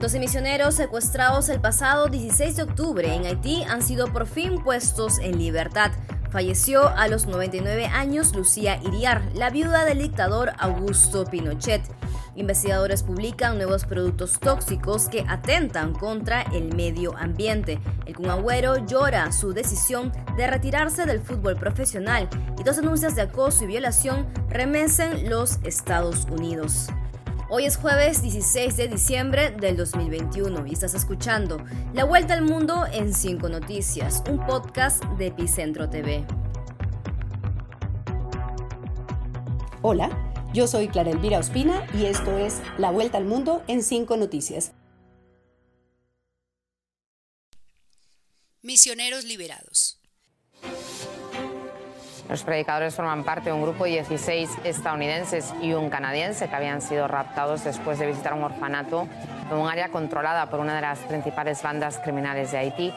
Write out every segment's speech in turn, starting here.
12 misioneros secuestrados el pasado 16 de octubre en Haití han sido por fin puestos en libertad. Falleció a los 99 años Lucía Iriar, la viuda del dictador Augusto Pinochet. Investigadores publican nuevos productos tóxicos que atentan contra el medio ambiente. El Cunagüero llora su decisión de retirarse del fútbol profesional y dos denuncias de acoso y violación remesen los Estados Unidos. Hoy es jueves 16 de diciembre del 2021 y estás escuchando La Vuelta al Mundo en 5 Noticias, un podcast de Epicentro TV. Hola, yo soy Clara Elvira Ospina y esto es La Vuelta al Mundo en 5 Noticias. Misioneros liberados. Los predicadores forman parte de un grupo de 16 estadounidenses y un canadiense que habían sido raptados después de visitar un orfanato en un área controlada por una de las principales bandas criminales de Haití.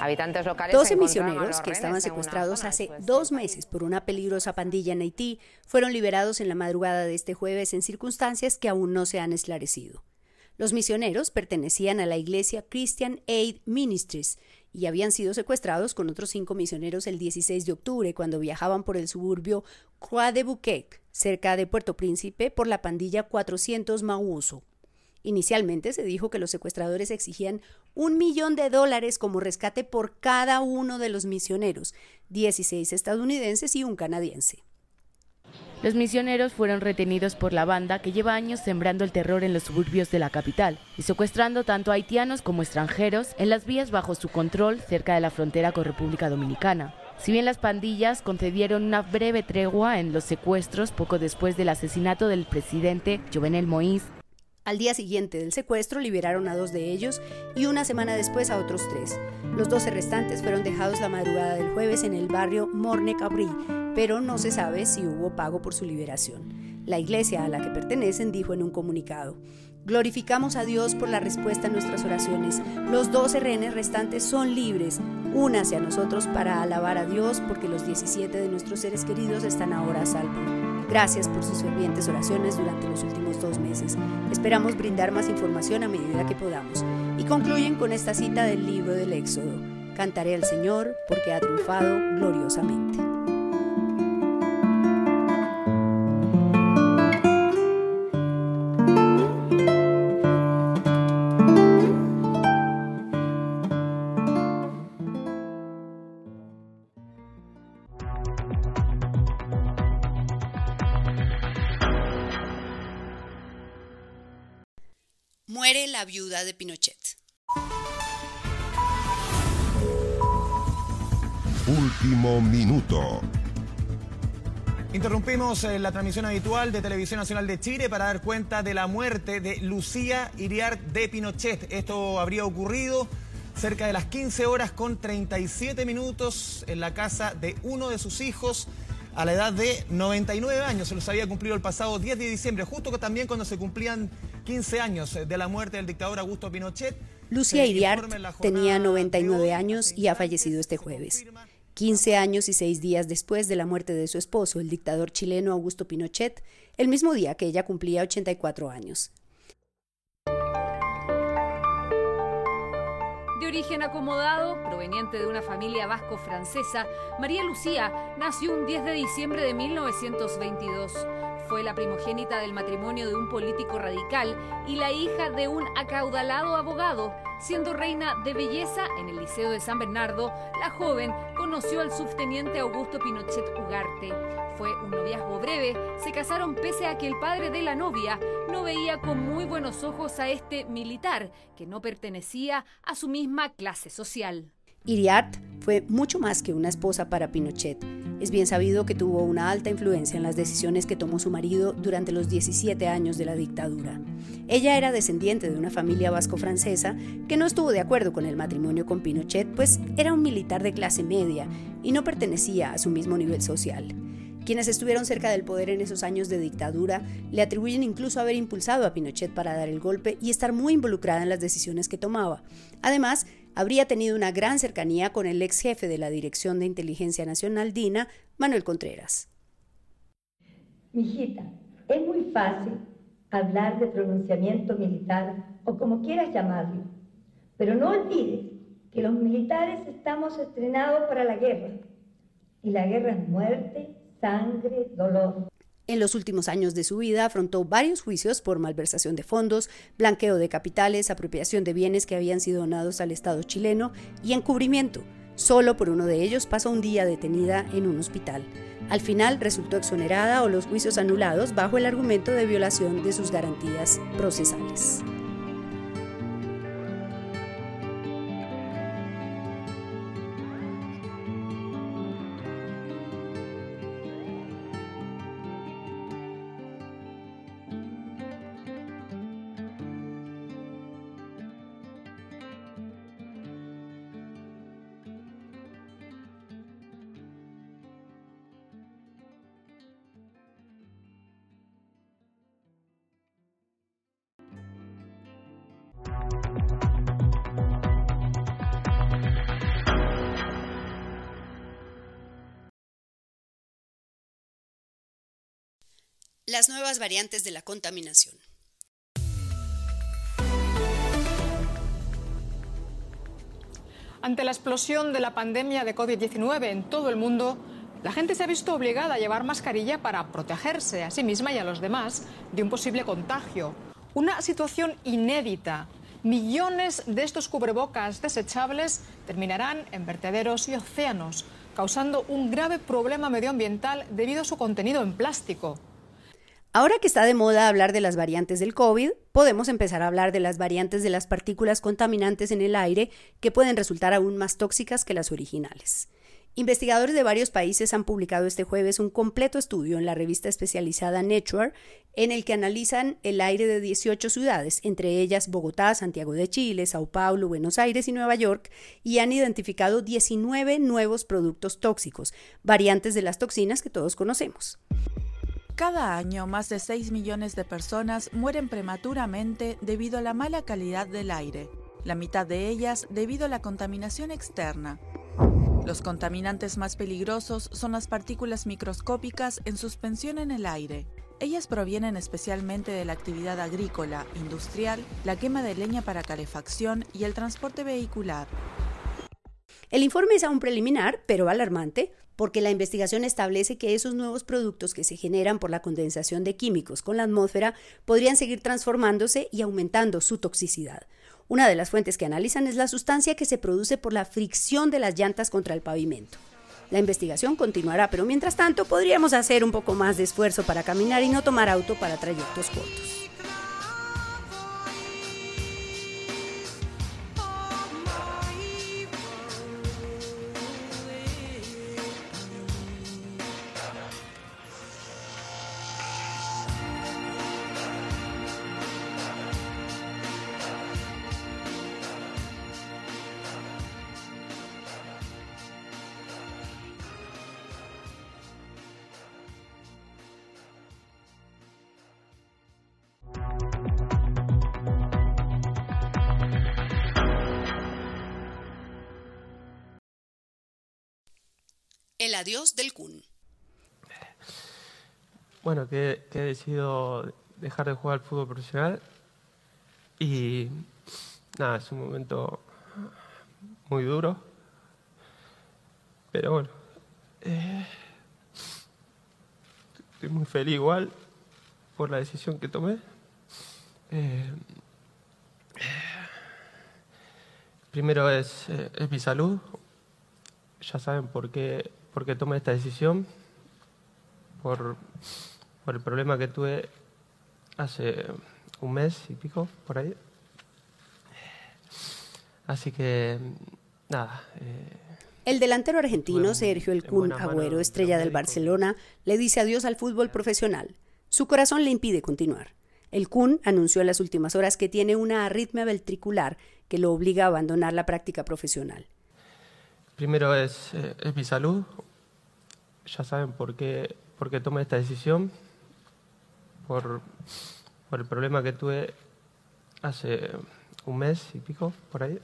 Habitantes locales 12 misioneros que estaban secuestrados hace dos meses por una peligrosa pandilla en Haití fueron liberados en la madrugada de este jueves en circunstancias que aún no se han esclarecido. Los misioneros pertenecían a la iglesia Christian Aid Ministries y habían sido secuestrados con otros cinco misioneros el 16 de octubre cuando viajaban por el suburbio Croix de Bouquet, cerca de Puerto Príncipe, por la pandilla 400 Mauso. Inicialmente se dijo que los secuestradores exigían un millón de dólares como rescate por cada uno de los misioneros, 16 estadounidenses y un canadiense. Los misioneros fueron retenidos por la banda que lleva años sembrando el terror en los suburbios de la capital y secuestrando tanto haitianos como extranjeros en las vías bajo su control cerca de la frontera con República Dominicana. Si bien las pandillas concedieron una breve tregua en los secuestros poco después del asesinato del presidente Jovenel Moïse, al día siguiente del secuestro liberaron a dos de ellos y una semana después a otros tres. Los doce restantes fueron dejados la madrugada del jueves en el barrio Morne Cabrí, pero no se sabe si hubo pago por su liberación. La iglesia a la que pertenecen dijo en un comunicado, Glorificamos a Dios por la respuesta a nuestras oraciones. Los doce rehenes restantes son libres. Únase a nosotros para alabar a Dios porque los 17 de nuestros seres queridos están ahora a salvo. Gracias por sus fervientes oraciones durante los últimos dos meses. Esperamos brindar más información a medida que podamos. Y concluyen con esta cita del libro del Éxodo. Cantaré al Señor porque ha triunfado gloriosamente. Muere la viuda de Pinochet. Último minuto. Interrumpimos eh, la transmisión habitual de Televisión Nacional de Chile para dar cuenta de la muerte de Lucía Iriart de Pinochet. Esto habría ocurrido cerca de las 15 horas con 37 minutos en la casa de uno de sus hijos a la edad de 99 años. Se los había cumplido el pasado 10 de diciembre, justo que también cuando se cumplían 15 años de la muerte del dictador Augusto Pinochet. Lucía Iriart tenía 99 años y ha fallecido este jueves. 15 años y 6 días después de la muerte de su esposo, el dictador chileno Augusto Pinochet, el mismo día que ella cumplía 84 años. De origen acomodado, proveniente de una familia vasco-francesa, María Lucía nació un 10 de diciembre de 1922. Fue la primogénita del matrimonio de un político radical y la hija de un acaudalado abogado. Siendo reina de belleza en el Liceo de San Bernardo, la joven conoció al subteniente Augusto Pinochet Ugarte. Fue un noviazgo breve, se casaron pese a que el padre de la novia no veía con muy buenos ojos a este militar, que no pertenecía a su misma clase social. Iriart fue mucho más que una esposa para Pinochet. Es bien sabido que tuvo una alta influencia en las decisiones que tomó su marido durante los 17 años de la dictadura. Ella era descendiente de una familia vasco-francesa que no estuvo de acuerdo con el matrimonio con Pinochet, pues era un militar de clase media y no pertenecía a su mismo nivel social. Quienes estuvieron cerca del poder en esos años de dictadura le atribuyen incluso haber impulsado a Pinochet para dar el golpe y estar muy involucrada en las decisiones que tomaba. Además, habría tenido una gran cercanía con el ex jefe de la Dirección de Inteligencia Nacional, DINA, Manuel Contreras. Mijita, es muy fácil hablar de pronunciamiento militar o como quieras llamarlo. Pero no olvides que los militares estamos estrenados para la guerra. Y la guerra es muerte, sangre, dolor. En los últimos años de su vida afrontó varios juicios por malversación de fondos, blanqueo de capitales, apropiación de bienes que habían sido donados al Estado chileno y encubrimiento. Solo por uno de ellos pasó un día detenida en un hospital. Al final resultó exonerada o los juicios anulados bajo el argumento de violación de sus garantías procesales. Las nuevas variantes de la contaminación. Ante la explosión de la pandemia de COVID-19 en todo el mundo, la gente se ha visto obligada a llevar mascarilla para protegerse a sí misma y a los demás de un posible contagio. Una situación inédita. Millones de estos cubrebocas desechables terminarán en vertederos y océanos, causando un grave problema medioambiental debido a su contenido en plástico. Ahora que está de moda hablar de las variantes del COVID, podemos empezar a hablar de las variantes de las partículas contaminantes en el aire que pueden resultar aún más tóxicas que las originales. Investigadores de varios países han publicado este jueves un completo estudio en la revista especializada Nature en el que analizan el aire de 18 ciudades, entre ellas Bogotá, Santiago de Chile, Sao Paulo, Buenos Aires y Nueva York, y han identificado 19 nuevos productos tóxicos, variantes de las toxinas que todos conocemos. Cada año, más de 6 millones de personas mueren prematuramente debido a la mala calidad del aire, la mitad de ellas debido a la contaminación externa. Los contaminantes más peligrosos son las partículas microscópicas en suspensión en el aire. Ellas provienen especialmente de la actividad agrícola, industrial, la quema de leña para calefacción y el transporte vehicular. El informe es aún preliminar, pero alarmante, porque la investigación establece que esos nuevos productos que se generan por la condensación de químicos con la atmósfera podrían seguir transformándose y aumentando su toxicidad. Una de las fuentes que analizan es la sustancia que se produce por la fricción de las llantas contra el pavimento. La investigación continuará, pero mientras tanto podríamos hacer un poco más de esfuerzo para caminar y no tomar auto para trayectos cortos. El adiós del Kun. Bueno, que, he decidido dejar de jugar al fútbol profesional y nada, es un momento muy duro, pero bueno, eh, estoy muy feliz igual por la decisión que tomé. Eh, primero es, eh, es mi salud, ya saben por qué porque tomé esta decisión, por, por el problema que tuve hace un mes y pico, por ahí. Así que, nada. Eh, el delantero argentino Sergio El Kun Agüero, estrella del Barcelona, le dice adiós al fútbol profesional. Su corazón le impide continuar. El Kun anunció en las últimas horas que tiene una arritmia ventricular que lo obliga a abandonar la práctica profesional. Primero es, eh, es mi salud, ya saben por qué, por qué tomé esta decisión, por, por el problema que tuve hace un mes y pico, por ahí.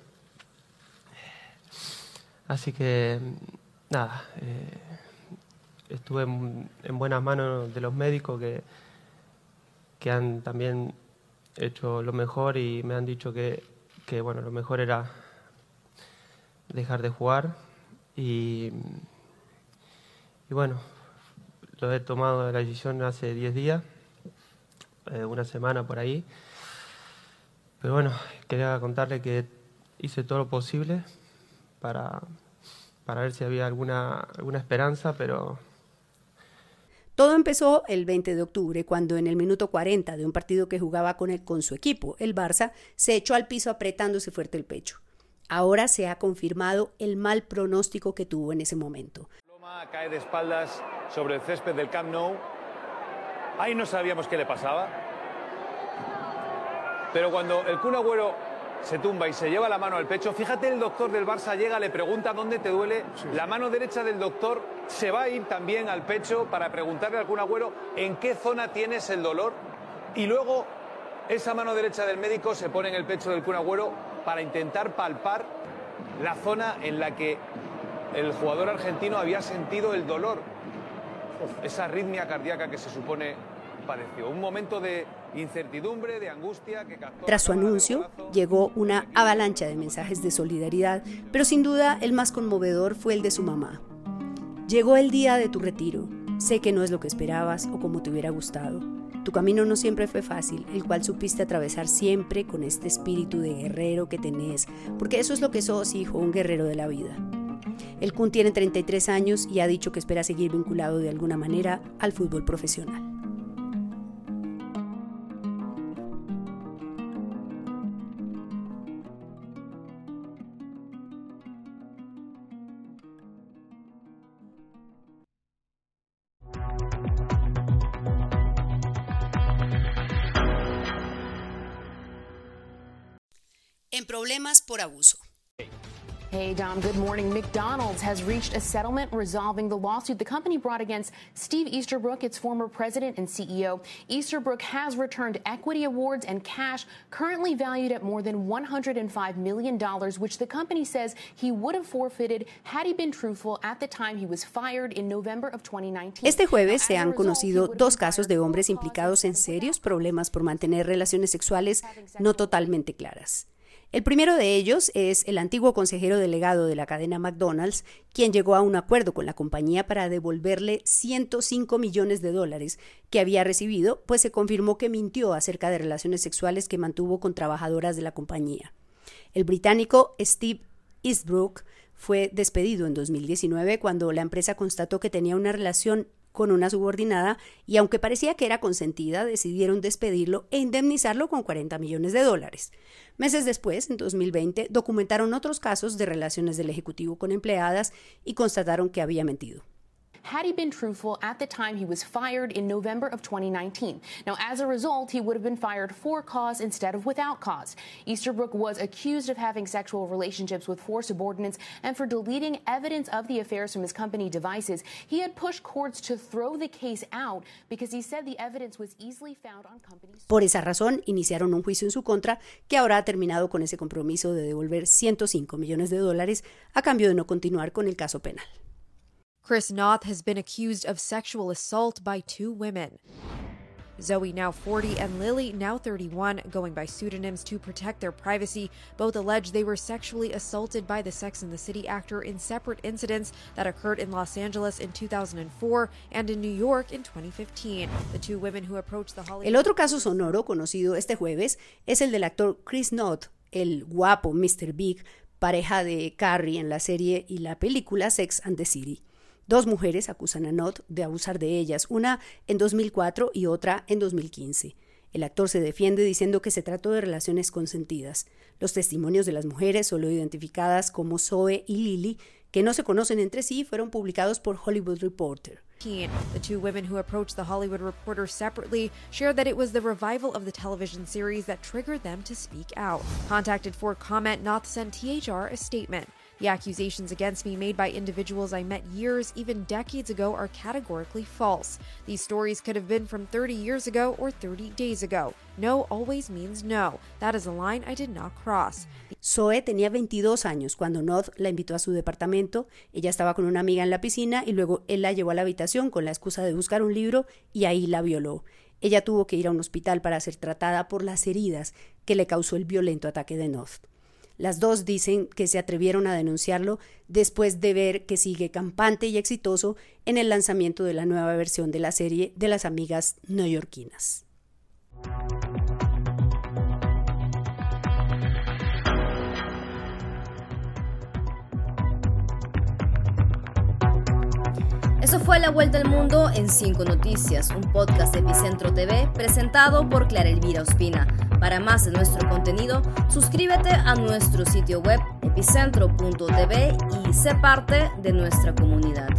Así que, nada, eh, estuve en, buenas manos de los médicos que, que han también hecho lo mejor y me han dicho que, que bueno, lo mejor era dejar de jugar y, y bueno, lo he tomado la decisión hace 10 días, eh, una semana por ahí. Pero bueno, quería contarle que hice todo lo posible para, para ver si había alguna, alguna esperanza, pero todo empezó el 20 de octubre, cuando en el minuto 40 de un partido que jugaba con, con su equipo, el Barça, se echó al piso apretándose fuerte el pecho. Ahora se ha confirmado el mal pronóstico que tuvo en ese momento. Loma cae de espaldas sobre el césped del Camp Nou. Ahí no sabíamos qué le pasaba. Pero cuando el Kun Agüero se tumba y se lleva la mano al pecho. Fíjate, el doctor del Barça llega, le pregunta dónde te duele. La mano derecha del doctor se va a ir también al pecho para preguntarle al Kun Agüero en qué zona tienes el dolor. Y luego esa mano derecha del médico se pone en el pecho del Kun Agüero para intentar palpar la zona en la que el jugador argentino había sentido el dolor. Esa arritmia cardíaca que se supone padeció. Un momento de incertidumbre, de angustia que Tras su anuncio, llegó una avalancha de mensajes de solidaridad, pero sin duda el más conmovedor fue el de su mamá. Llegó el día de tu retiro. Sé que no es lo que esperabas o como te hubiera gustado. Tu camino no siempre fue fácil, el cual supiste atravesar siempre con este espíritu de guerrero que tenés, porque eso es lo que sos, hijo, un guerrero de la vida. El Kun tiene 33 años y ha dicho que espera seguir vinculado de alguna manera al fútbol profesional. En problemas por abuso. Hey, Dom, good morning. McDonald's has reached a settlement resolving the lawsuit the company brought against Steve Easterbrook, its former president and CEO. Easterbrook has returned equity awards and cash currently valued at more than $105 million, which the company says he would have forfeited had he been truthful at the time he was fired in November of 2019. Este jueves se han conocido dos casos de hombres implicados en serios problemas por mantener relaciones sexuales no totalmente claras. El primero de ellos es el antiguo consejero delegado de la cadena McDonald's, quien llegó a un acuerdo con la compañía para devolverle 105 millones de dólares que había recibido, pues se confirmó que mintió acerca de relaciones sexuales que mantuvo con trabajadoras de la compañía. El británico Steve Eastbrook fue despedido en 2019 cuando la empresa constató que tenía una relación con una subordinada y aunque parecía que era consentida, decidieron despedirlo e indemnizarlo con 40 millones de dólares. Meses después, en 2020, documentaron otros casos de relaciones del Ejecutivo con empleadas y constataron que había mentido. Had he been truthful at the time he was fired in November of 2019. Now, as a result, he would have been fired for cause instead of without cause. Easterbrook was accused of having sexual relationships with four subordinates and for deleting evidence of the affairs from his company devices. He had pushed courts to throw the case out because he said the evidence was easily found on companies. Por esa razón, iniciaron un juicio en su contra que ahora ha terminado con ese compromiso de devolver 105 millones de dólares a cambio de no continuar con el caso penal. Chris Noth has been accused of sexual assault by two women. Zoe, now 40, and Lily, now 31, going by pseudonyms to protect their privacy. Both allege they were sexually assaulted by the Sex and the City actor in separate incidents that occurred in Los Angeles in 2004 and in New York in 2015. The two women who approached the Hollywood. El otro caso sonoro conocido este jueves es el del actor Chris Noth, el guapo Mr. Big, pareja de Carrie en la serie y la película Sex and the City. Dos mujeres acusan a Not de abusar de ellas, una en 2004 y otra en 2015. El actor se defiende diciendo que se trató de relaciones consentidas. Los testimonios de las mujeres, solo identificadas como Zoe y Lily, que no se conocen entre sí, fueron publicados por Hollywood Reporter. The two women who approached the Hollywood Reporter separately shared that it was the revival of the television series that triggered them to speak out. Contacted for comment, Noth sent THR a statement. The accusations against me made by individuals I met years, even decades ago, are categorically false. These stories could have been from 30 years ago or 30 days ago. No always means no. That is a line I did not cross. Zoe tenía 22 años cuando Noth la invitó a su departamento. Ella estaba con una amiga en la piscina y luego él la llevó a la habitación con la excusa de buscar un libro y ahí la violó. Ella tuvo que ir a un hospital para ser tratada por las heridas que le causó el violento ataque de North. Las dos dicen que se atrevieron a denunciarlo después de ver que sigue campante y exitoso en el lanzamiento de la nueva versión de la serie de las amigas neoyorquinas. Eso fue La Vuelta al Mundo en 5 Noticias, un podcast de Epicentro TV presentado por Clara Elvira Ospina. Para más de nuestro contenido, suscríbete a nuestro sitio web epicentro.tv y sé parte de nuestra comunidad.